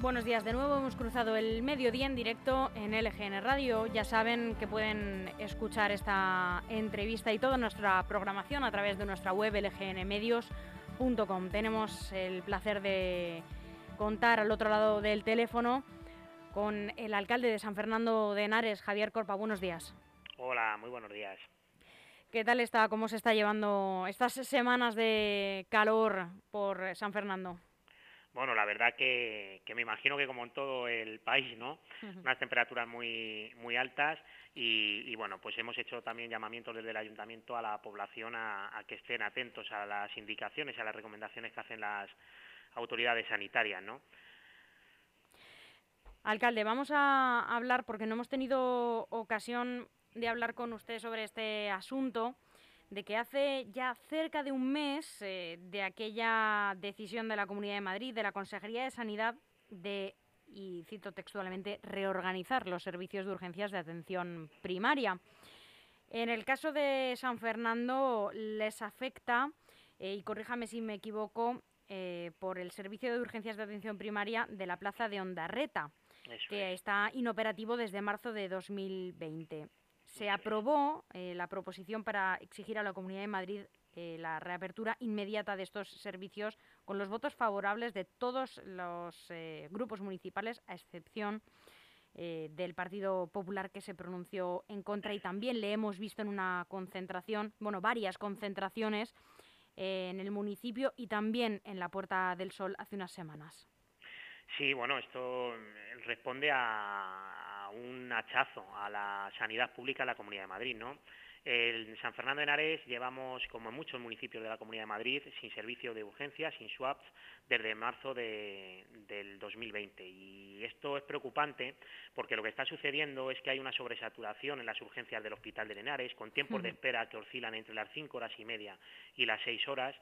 Buenos días de nuevo, hemos cruzado el mediodía en directo en LGN Radio. Ya saben que pueden escuchar esta entrevista y toda nuestra programación a través de nuestra web lgnmedios.com. Tenemos el placer de contar al otro lado del teléfono con el alcalde de San Fernando de Henares, Javier Corpa. Buenos días. Hola, muy buenos días. ¿Qué tal está? ¿Cómo se está llevando estas semanas de calor por San Fernando? Bueno, la verdad que, me imagino que como en todo el país, ¿no? Unas temperaturas muy, muy altas y, bueno, pues hemos hecho también llamamientos desde el ayuntamiento a la población a, que estén atentos a las indicaciones, a las recomendaciones que hacen las autoridades sanitarias, ¿no? Alcalde, vamos a hablar porque no hemos tenido ocasión de hablar con usted sobre este asunto, de que hace ya cerca de un mes eh, de aquella decisión de la Comunidad de Madrid, de la Consejería de Sanidad, de, y cito textualmente, reorganizar los servicios de urgencias de atención primaria. En el caso de San Fernando les afecta, eh, y corríjame si me equivoco, eh, por el servicio de urgencias de atención primaria de la plaza de Ondarreta, que está inoperativo desde marzo de 2020 se aprobó eh, la proposición para exigir a la Comunidad de Madrid eh, la reapertura inmediata de estos servicios con los votos favorables de todos los eh, grupos municipales, a excepción del Partido Popular que se pronunció en contra y también le hemos visto en una concentración, bueno, varias concentraciones en el municipio y también en la Puerta del Sol hace unas semanas. Sí, bueno, esto responde a, un hachazo a la sanidad pública en la Comunidad de Madrid, ¿no? En San Fernando de Henares llevamos, como en muchos municipios de la Comunidad de Madrid, sin servicio de urgencia, sin swaps, desde marzo del 2020. Y esto es preocupante porque lo que está sucediendo es que hay una sobresaturación en las urgencias del Hospital de Henares, con tiempos de espera que oscilan entre las cinco horas y media y las seis horas,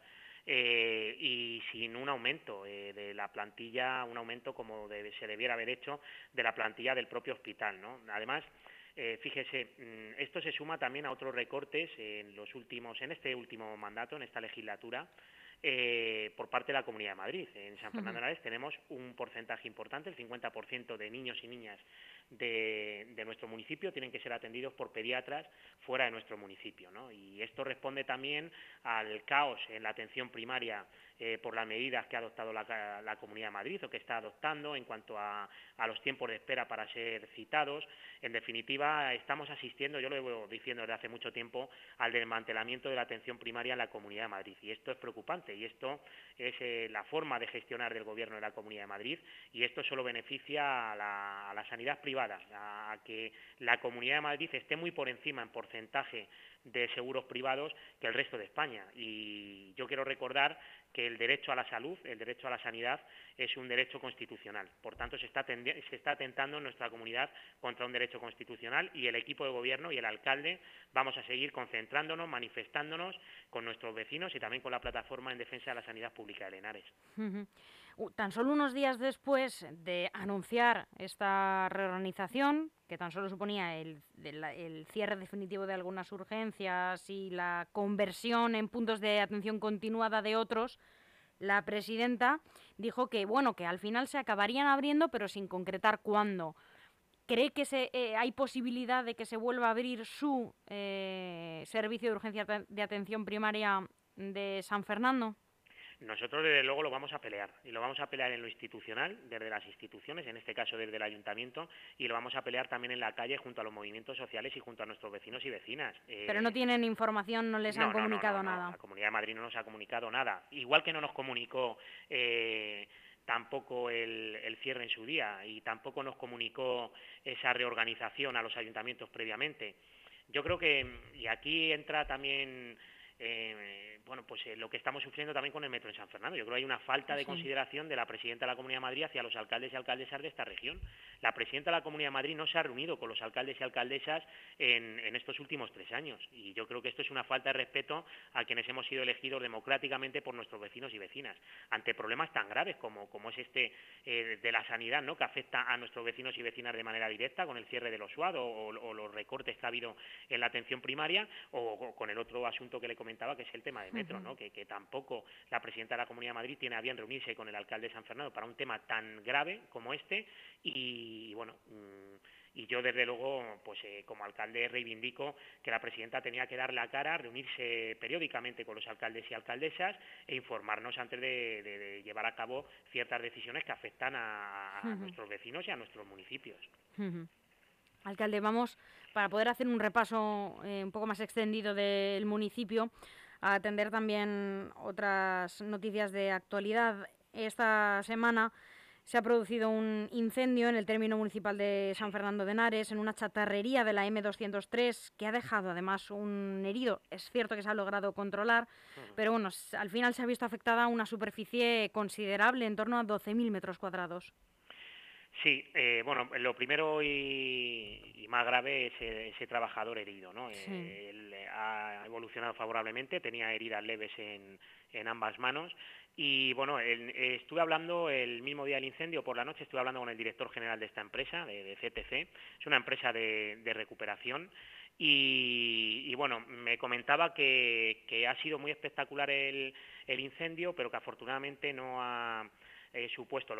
eh, y sin un aumento eh, de la plantilla, un aumento como se debiera haber hecho de la plantilla del propio hospital. ¿no? Además, eh, fíjese, mm, esto se suma también a otros recortes en los últimos, en este último mandato, en esta legislatura, eh, por parte de la Comunidad de Madrid. En San Fernando de Henares tenemos un porcentaje importante, el 50% de niños y niñas de, nuestro municipio tienen que ser atendidos por pediatras fuera de nuestro municipio. ¿no? Y esto responde también al caos en la atención primaria eh, por las medidas que ha adoptado la, Comunidad de Madrid o que está adoptando en cuanto a, los tiempos de espera para ser citados. En definitiva, estamos asistiendo, yo lo llevo diciendo desde hace mucho tiempo, al desmantelamiento de la atención primaria en la Comunidad de Madrid. Y esto es preocupante y esto es eh, la forma de gestionar del Gobierno de la Comunidad de Madrid y esto solo beneficia a la, a la sanidad privada a que la Comunidad de Madrid esté muy por encima en porcentaje de seguros privados que el resto de España. Y yo quiero recordar que el derecho a la salud, el derecho a la sanidad, es un derecho constitucional. Por tanto, se está, se está atentando en nuestra comunidad contra un derecho constitucional y el equipo de gobierno y el alcalde vamos a seguir concentrándonos, manifestándonos con nuestros vecinos y también con la plataforma en defensa de la sanidad pública de Lenares. Tan solo unos días después de anunciar esta reorganización, que tan solo suponía el, cierre definitivo de algunas urgencias y la conversión en puntos de atención continuada de otros, la presidenta dijo que bueno que al final se acabarían abriendo, pero sin concretar cuándo. ¿Cree que se, eh, hay posibilidad de que se vuelva a abrir su eh, servicio de urgencia de atención primaria de San Fernando? Nosotros, desde luego, lo vamos a pelear. Y lo vamos a pelear en lo institucional, desde las instituciones, en este caso desde el ayuntamiento, y lo vamos a pelear también en la calle junto a los movimientos sociales y junto a nuestros vecinos y vecinas. Pero no tienen información, no les han comunicado nada. la Comunidad de Madrid no nos ha comunicado nada. Igual que no nos comunicó. Eh, tampoco el, el, cierre en su día y tampoco nos comunicó esa reorganización a los ayuntamientos previamente. Yo creo que, y aquí entra también eh, bueno, pues eh, lo que estamos sufriendo también con el metro en San Fernando. Yo creo que hay una falta de consideración de la presidenta de la Comunidad de Madrid hacia los alcaldes y alcaldesas de esta región. La presidenta de la Comunidad de Madrid no se ha reunido con los alcaldes y alcaldesas en, estos últimos tres años. Y yo creo que esto es una falta de respeto a quienes hemos sido elegidos democráticamente por nuestros vecinos y vecinas. Ante problemas tan graves como, como es este eh, de la sanidad, ¿no? que afecta a nuestros vecinos y vecinas de manera directa con el cierre de los SUAD o, los recortes que ha habido en la atención primaria o, con el otro asunto que le comentaba comentaba, que es el tema de metro, ¿no? Que, que, tampoco la presidenta de la Comunidad de Madrid tiene a bien reunirse con el alcalde de San Fernando para un tema tan grave como este y, bueno, mm, y yo desde luego, pues eh, como alcalde reivindico que la presidenta tenía que dar la cara, reunirse periódicamente con los alcaldes y alcaldesas e informarnos antes de, llevar a cabo ciertas decisiones que afectan a, nuestros vecinos y a nuestros municipios. Alcalde, vamos, para poder hacer un repaso eh, un poco más extendido del municipio, a atender también otras noticias de actualidad. Esta semana se ha producido un incendio en el término municipal de San Fernando de Henares, en una chatarrería de la M203, que ha dejado además un herido. Es cierto que se ha logrado controlar, pero bueno, al final se ha visto afectada una superficie considerable, en torno a 12.000 metros cuadrados. Sí, eh, bueno, lo primero y, más grave es ese, trabajador herido, ¿no? Eh, él ha evolucionado favorablemente, tenía heridas leves en, en ambas manos y bueno, estuve hablando el mismo día del incendio, por la noche estuve hablando con el director general de esta empresa, de, CTC, es una empresa de, recuperación, y, bueno, me comentaba que, ha sido muy espectacular el, incendio, pero que afortunadamente no ha eh, supuesto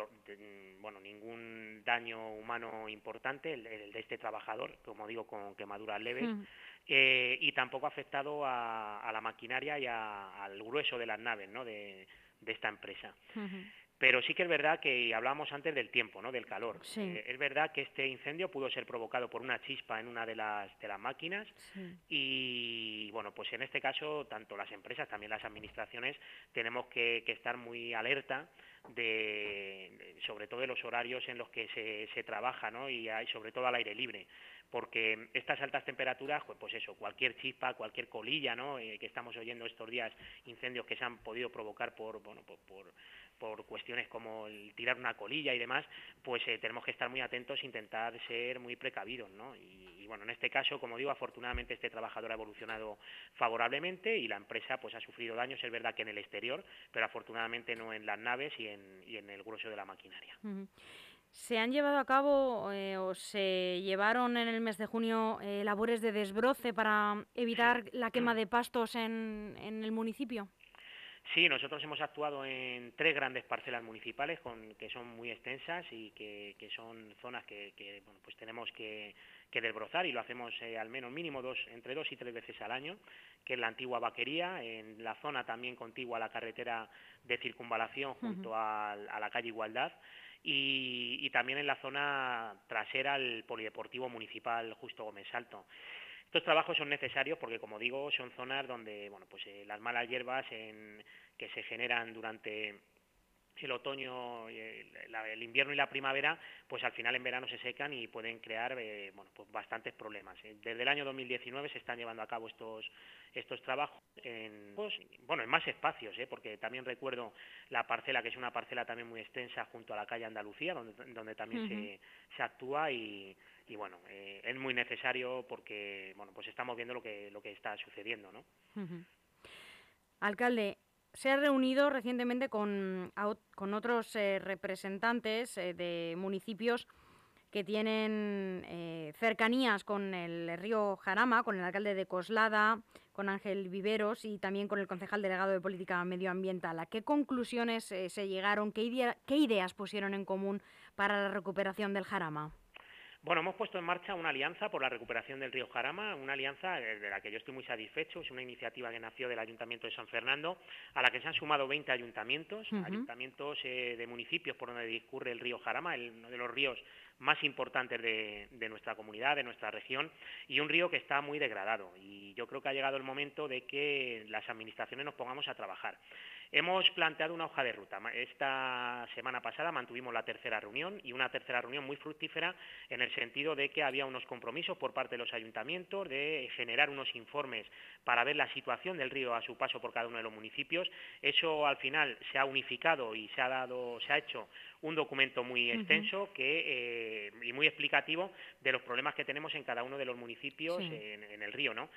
bueno, ningún daño humano importante, el, de este trabajador, como digo, con quemaduras leves. Mm. Eh, y tampoco ha afectado a, la maquinaria y al grueso de las naves, ¿no? De, de esta empresa. Pero sí que es verdad que hablábamos antes del tiempo, ¿no? Del calor. Eh, es verdad que este incendio pudo ser provocado por una chispa en una de las de las máquinas y bueno, pues en este caso tanto las empresas, también las administraciones tenemos que, estar muy alerta de, sobre todo de los horarios en los que se, se trabaja, ¿no? Y hay, sobre todo al aire libre porque estas altas temperaturas, pues, pues eso, cualquier chispa, cualquier colilla, ¿no? Eh, que estamos oyendo estos días, incendios que se han podido provocar por, bueno, por, por, cuestiones como el tirar una colilla y demás, pues eh, tenemos que estar muy atentos e intentar ser muy precavidos, ¿no? Y, bueno, en este caso, como digo, afortunadamente este trabajador ha evolucionado favorablemente y la empresa pues ha sufrido daños, es verdad que en el exterior, pero afortunadamente no en las naves y en, y en el grueso de la maquinaria. Se han llevado a cabo eh, o se llevaron en el mes de junio eh, labores de desbroce para evitar la quema de pastos en, el municipio. Sí, nosotros hemos actuado en tres grandes parcelas municipales con, que son muy extensas y que, son zonas que, bueno, pues tenemos que, desbrozar y lo hacemos eh, al menos mínimo dos, entre dos y tres veces al año, que es la antigua vaquería, en la zona también contigua a la carretera de circunvalación junto a la calle Igualdad y, también en la zona trasera al Polideportivo Municipal Justo Gómez Salto. Estos trabajos son necesarios porque, como digo, son zonas donde bueno, pues, eh, las malas hierbas que se generan durante el otoño, el, invierno y la primavera, pues al final en verano se secan y pueden crear eh, bueno, pues bastantes problemas. Eh, desde el año 2019 se están llevando a cabo estos estos trabajos en pues, bueno en más espacios, ¿eh? porque también recuerdo la parcela que es una parcela también muy extensa junto a la calle Andalucía, donde, donde también se, se actúa y, y bueno eh, es muy necesario porque bueno pues estamos viendo lo que lo que está sucediendo, ¿no? Alcalde, se ha reunido recientemente con, con otros eh, representantes eh, de municipios que tienen eh, cercanías con el río Jarama, con el alcalde de Coslada, con Ángel Viveros y también con el concejal delegado de Política Medioambiental. ¿A qué conclusiones se llegaron? ¿Qué, ¿Qué ideas pusieron en común para la recuperación del Jarama? Bueno, hemos puesto en marcha una alianza por la recuperación del río Jarama, una alianza eh, de la que yo estoy muy satisfecho, es una iniciativa que nació del Ayuntamiento de San Fernando, a la que se han sumado 20 ayuntamientos, ayuntamientos eh, de municipios por donde discurre el río Jarama, uno de los ríos más importantes de, de, nuestra comunidad, de nuestra región, y un río que está muy degradado. Y yo creo que ha llegado el momento de que las administraciones nos pongamos a trabajar. Hemos planteado una hoja de ruta. Esta semana pasada mantuvimos la tercera reunión y una tercera reunión muy fructífera en el sentido de que había unos compromisos por parte de los ayuntamientos de generar unos informes para ver la situación del río a su paso por cada uno de los municipios. Eso al final se ha unificado y se ha dado, se ha hecho un documento muy extenso que, eh, y muy explicativo de los problemas que tenemos en cada uno de los municipios en, en, el río, ¿no?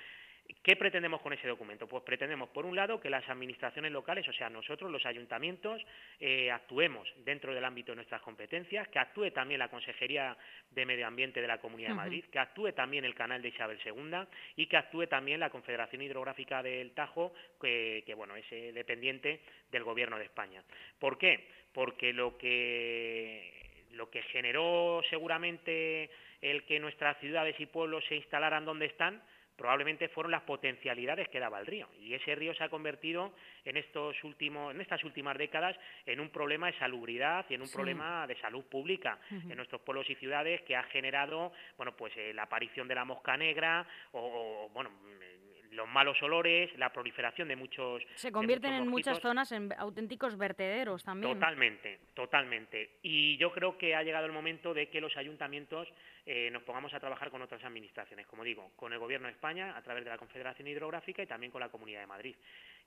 ¿Qué pretendemos con ese documento? Pues pretendemos, por un lado, que las administraciones locales, o sea, nosotros, los ayuntamientos, eh, actuemos dentro del ámbito de nuestras competencias, que actúe también la Consejería de Medio Ambiente de la Comunidad de Madrid, que actúe también el Canal de Isabel II y que actúe también la Confederación Hidrográfica del Tajo, que, bueno, es eh, dependiente del Gobierno de España. ¿Por qué? Porque lo que, lo que generó seguramente el que nuestras ciudades y pueblos se instalaran donde están, probablemente fueron las potencialidades que daba el río. Y ese río se ha convertido en, estos últimos, en estas últimas décadas en un problema de salubridad y en un problema de salud pública en nuestros pueblos y ciudades que ha generado bueno, pues, eh, la aparición de la mosca negra o, bueno, los malos olores, la proliferación de muchos. Se convierten en muchas zonas en auténticos vertederos también. Totalmente, totalmente. Y yo creo que ha llegado el momento de que los ayuntamientos eh, nos pongamos a trabajar con otras administraciones, como digo, con el Gobierno de España a través de la Confederación Hidrográfica y también con la Comunidad de Madrid.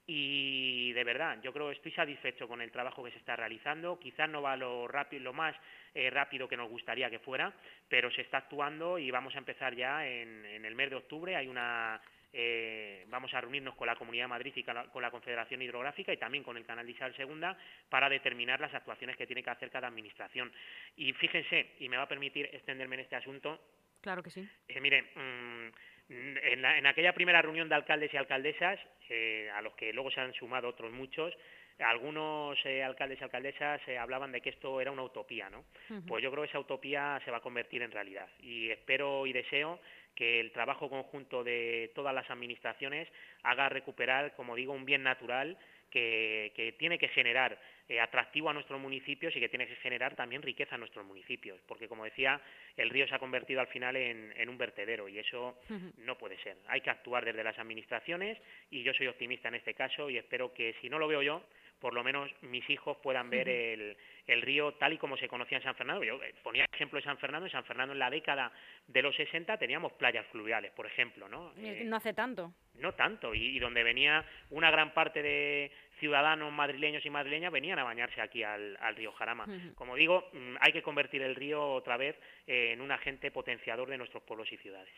Y de verdad, yo creo que estoy satisfecho con el trabajo que se está realizando. Quizás no va lo rápido, lo más eh, rápido que nos gustaría que fuera, pero se está actuando y vamos a empezar ya en, en el mes de octubre. Hay una eh, vamos a reunirnos con la Comunidad de Madrid y con la, Confederación Hidrográfica y también con el Canal de Isabel II para determinar las actuaciones que tiene que hacer cada administración. Y fíjense, y me va a permitir extenderme en este asunto. Claro que sí. Eh, miren, mm, en, aquella primera reunión de alcaldes y alcaldesas, eh, a los que luego se han sumado otros muchos, algunos eh, alcaldes y alcaldesas hablaban de que esto era una utopía, ¿no? Pues yo creo que esa utopía se va a convertir en realidad y espero y deseo que el trabajo conjunto de todas las administraciones haga recuperar, como digo, un bien natural que, tiene que generar eh, atractivo a nuestros municipios y que tiene que generar también riqueza a nuestros municipios, porque como decía, el río se ha convertido al final en, un vertedero y eso no puede ser. Hay que actuar desde las administraciones y yo soy optimista en este caso y espero que si no lo veo yo, por lo menos mis hijos puedan ver el, el, río tal y como se conocía en San Fernando. Yo eh, ponía ejemplo de San Fernando, en San Fernando en la década de los 60 teníamos playas fluviales, por ejemplo, ¿no? Eh, no hace tanto. No tanto, y, donde venía una gran parte de ciudadanos madrileños y madrileñas venían a bañarse aquí al, río Jarama. Como digo, mm, hay que convertir el río otra vez en un agente potenciador de nuestros pueblos y ciudades.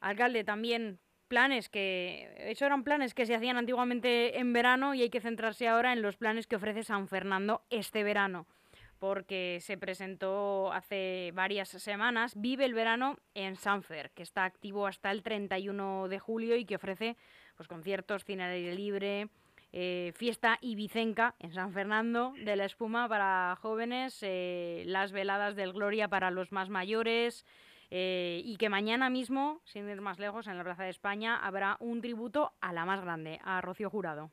Alcalde, también planes que, eso eran planes que se hacían antiguamente en verano y hay que centrarse ahora en los planes que ofrece San Fernando este verano, porque se presentó hace varias semanas Vive el verano en Sanfer, que está activo hasta el 31 de julio y que ofrece pues, conciertos, cine al aire libre, eh, fiesta ibicenca en San Fernando de la espuma para jóvenes, eh, las veladas del Gloria para los más mayores, eh, y que mañana mismo, sin ir más lejos, en la Plaza de España habrá un tributo a la más grande, a Rocío Jurado.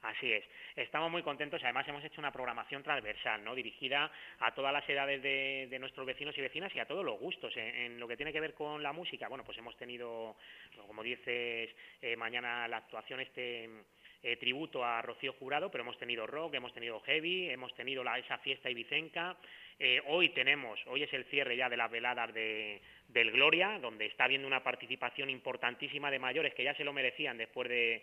Así es. Estamos muy contentos. Además, hemos hecho una programación transversal, ¿no? Dirigida a todas las edades de, nuestros vecinos y vecinas y a todos los gustos. En, lo que tiene que ver con la música, bueno, pues hemos tenido, como dices, eh, mañana la actuación este eh, tributo a Rocío Jurado, pero hemos tenido rock, hemos tenido heavy, hemos tenido la, esa fiesta ibicenca. Eh, hoy tenemos, hoy es el cierre ya de las veladas de, del Gloria, donde está habiendo una participación importantísima de mayores que ya se lo merecían después de,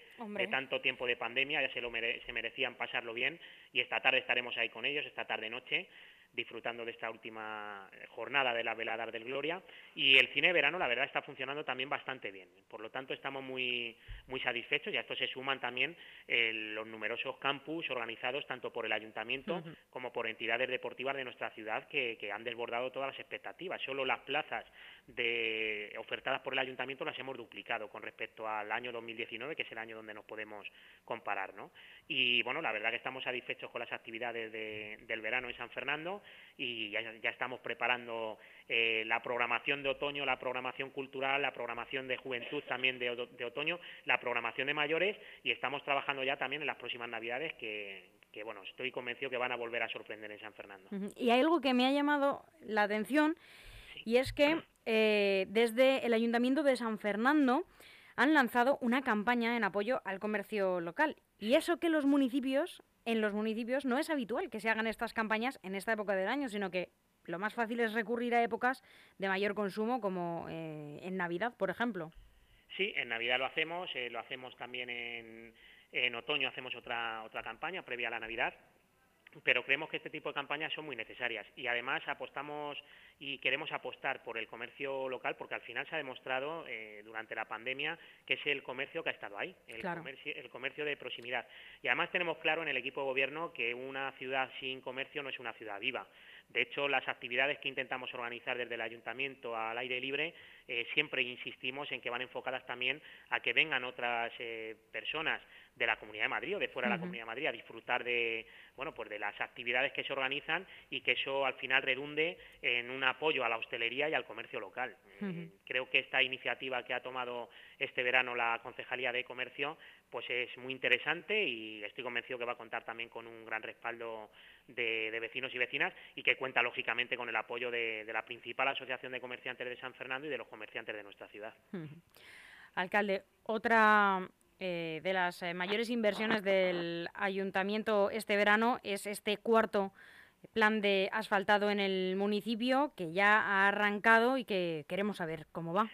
tanto tiempo de pandemia, ya se lo se merecían pasarlo bien. Y esta tarde estaremos ahí con ellos, esta tarde noche disfrutando de esta última eh, jornada de la velada del Gloria. Y el cine de verano la verdad está funcionando también bastante bien. Por lo tanto estamos muy muy satisfechos. Y a esto se suman también eh, los numerosos campus organizados tanto por el ayuntamiento como por entidades deportivas de nuestra ciudad que, que, han desbordado todas las expectativas. Solo las plazas de ofertadas por el ayuntamiento las hemos duplicado con respecto al año 2019 que es el año donde nos podemos comparar ¿no? y bueno la verdad que estamos satisfechos con las actividades del verano en San Fernando y ya, estamos preparando eh, la programación de otoño, la programación cultural, la programación de juventud también de, otoño, la programación de mayores y estamos trabajando ya también en las próximas Navidades que, bueno, estoy convencido que van a volver a sorprender en San Fernando. Y hay algo que me ha llamado la atención y es que eh, desde el Ayuntamiento de San Fernando han lanzado una campaña en apoyo al comercio local. Y eso que los municipios en los municipios no es habitual que se hagan estas campañas en esta época del año, sino que lo más fácil es recurrir a épocas de mayor consumo, como eh, en Navidad, por ejemplo. Sí, en Navidad lo hacemos, eh, lo hacemos también en, en, otoño, hacemos otra, otra campaña previa a la Navidad. Pero creemos que este tipo de campañas son muy necesarias y además apostamos y queremos apostar por el comercio local porque al final se ha demostrado eh, durante la pandemia que es el comercio que ha estado ahí, el, comercio, el comercio de proximidad. Y además tenemos claro en el equipo de gobierno que una ciudad sin comercio no es una ciudad viva. De hecho, las actividades que intentamos organizar desde el ayuntamiento al aire libre eh, siempre insistimos en que van enfocadas también a que vengan otras eh, personas de la Comunidad de Madrid o de fuera de la Comunidad de Madrid a disfrutar de bueno pues de las actividades que se organizan y que eso al final redunde en un apoyo a la hostelería y al comercio local. Creo que esta iniciativa que ha tomado este verano la Concejalía de Comercio pues es muy interesante y estoy convencido que va a contar también con un gran respaldo de, vecinos y vecinas y que cuenta lógicamente con el apoyo de, la principal asociación de comerciantes de San Fernando y de los comerciantes de nuestra ciudad. Alcalde, otra eh, de las eh, mayores inversiones del ayuntamiento este verano es este cuarto plan de asfaltado en el municipio que ya ha arrancado y que queremos saber cómo va.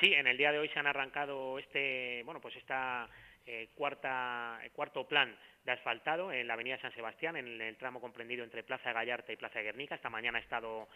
Sí, en el día de hoy se han arrancado este, bueno, pues esta eh, cuarta, cuarto plan de asfaltado en la avenida San Sebastián, en el tramo comprendido entre Plaza Gallarta y Plaza Guernica. Esta mañana he estado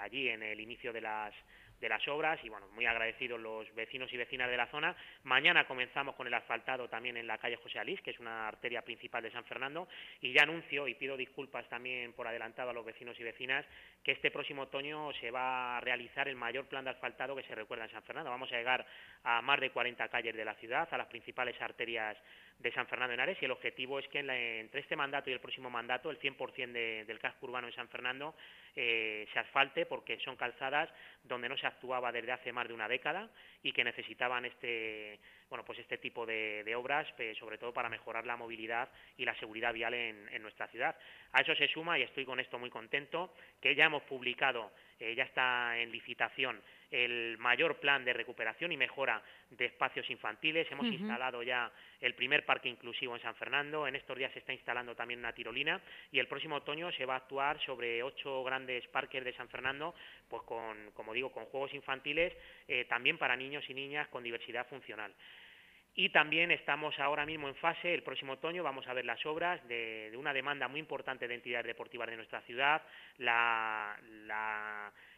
allí en el inicio de las de las obras y bueno, muy agradecidos los vecinos y vecinas de la zona. Mañana comenzamos con el asfaltado también en la calle José Alís, que es una arteria principal de San Fernando, y ya anuncio y pido disculpas también por adelantado a los vecinos y vecinas que este próximo otoño se va a realizar el mayor plan de asfaltado que se recuerda en San Fernando. Vamos a llegar a más de 40 calles de la ciudad, a las principales arterias de San Fernando de Henares y el objetivo es que entre este mandato y el próximo mandato el 100% del casco urbano de San Fernando eh, se asfalte porque son calzadas donde no se actuaba desde hace más de una década y que necesitaban este bueno pues este tipo de, obras sobre todo para mejorar la movilidad y la seguridad vial en, nuestra ciudad. A eso se suma y estoy con esto muy contento que ya hemos publicado eh, ya está en licitación el mayor plan de recuperación y mejora de espacios infantiles. Hemos instalado ya el primer parque inclusivo en San Fernando. En estos días se está instalando también una tirolina y el próximo otoño se va a actuar sobre ocho grandes parques de San Fernando, pues con, como digo, con juegos infantiles eh, también para niños y niñas con diversidad funcional. Y también estamos ahora mismo en fase, el próximo otoño vamos a ver las obras de, una demanda muy importante de entidades deportivas de nuestra ciudad, la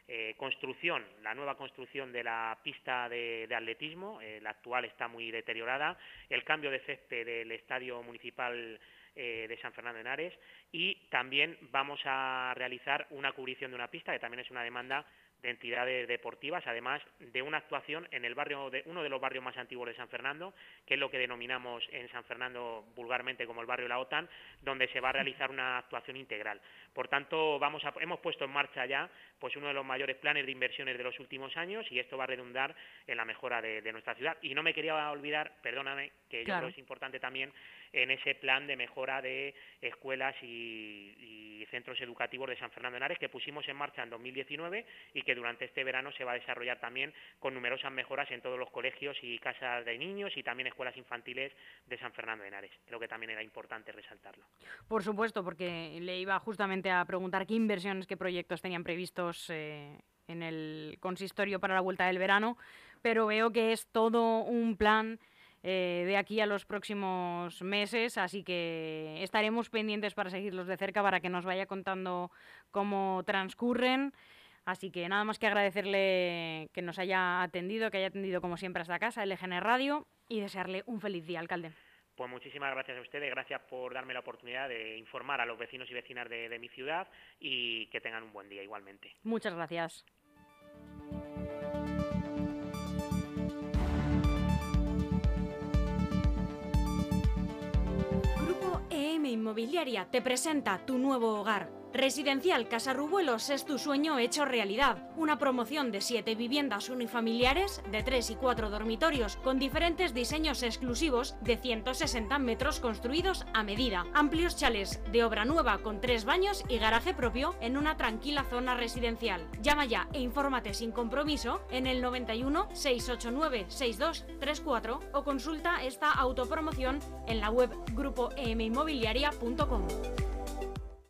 eh, construcción, la nueva construcción de la pista de, atletismo, eh, la actual está muy deteriorada, el cambio de césped del estadio municipal eh, de San Fernando de Henares y también vamos a realizar una cubrición de una pista, que también es una demanda de entidades deportivas, además de una actuación en el barrio de uno de los barrios más antiguos de San Fernando, que es lo que denominamos en San Fernando vulgarmente como el barrio La OTAN, donde se va a realizar una actuación integral. Por tanto, vamos a, hemos puesto en marcha ya pues uno de los mayores planes de inversiones de los últimos años y esto va a redundar en la mejora de, nuestra ciudad. Y no me quería olvidar, perdóname, que yo creo que es importante también en ese plan de mejora de escuelas y, y centros educativos de San Fernando de Henares que pusimos en marcha en 2019 y que durante este verano se va a desarrollar también con numerosas mejoras en todos los colegios y casas de niños y también escuelas infantiles de San Fernando de Henares. Creo que también era importante resaltarlo. Por supuesto, porque le iba justamente a preguntar qué inversiones, qué proyectos tenían previstos eh, en el consistorio para la vuelta del verano, pero veo que es todo un plan eh, de aquí a los próximos meses, así que estaremos pendientes para seguirlos de cerca para que nos vaya contando cómo transcurren. Así que nada más que agradecerle que nos haya atendido, que haya atendido como siempre a esta casa, LGN Radio, y desearle un feliz día, alcalde. Pues muchísimas gracias a ustedes, gracias por darme la oportunidad de informar a los vecinos y vecinas de mi ciudad y que tengan un buen día igualmente. Muchas gracias. Grupo EM Inmobiliaria te presenta tu nuevo hogar Residencial Casarrubuelos es tu sueño hecho realidad. Una promoción de siete viviendas unifamiliares de 3 y 4 dormitorios con diferentes diseños exclusivos de 160 metros construidos a medida. Amplios chales de obra nueva con tres baños y garaje propio en una tranquila zona residencial. Llama ya e infórmate sin compromiso en el 91 689 6234 o consulta esta autopromoción en la web grupoeminmobiliaria.com.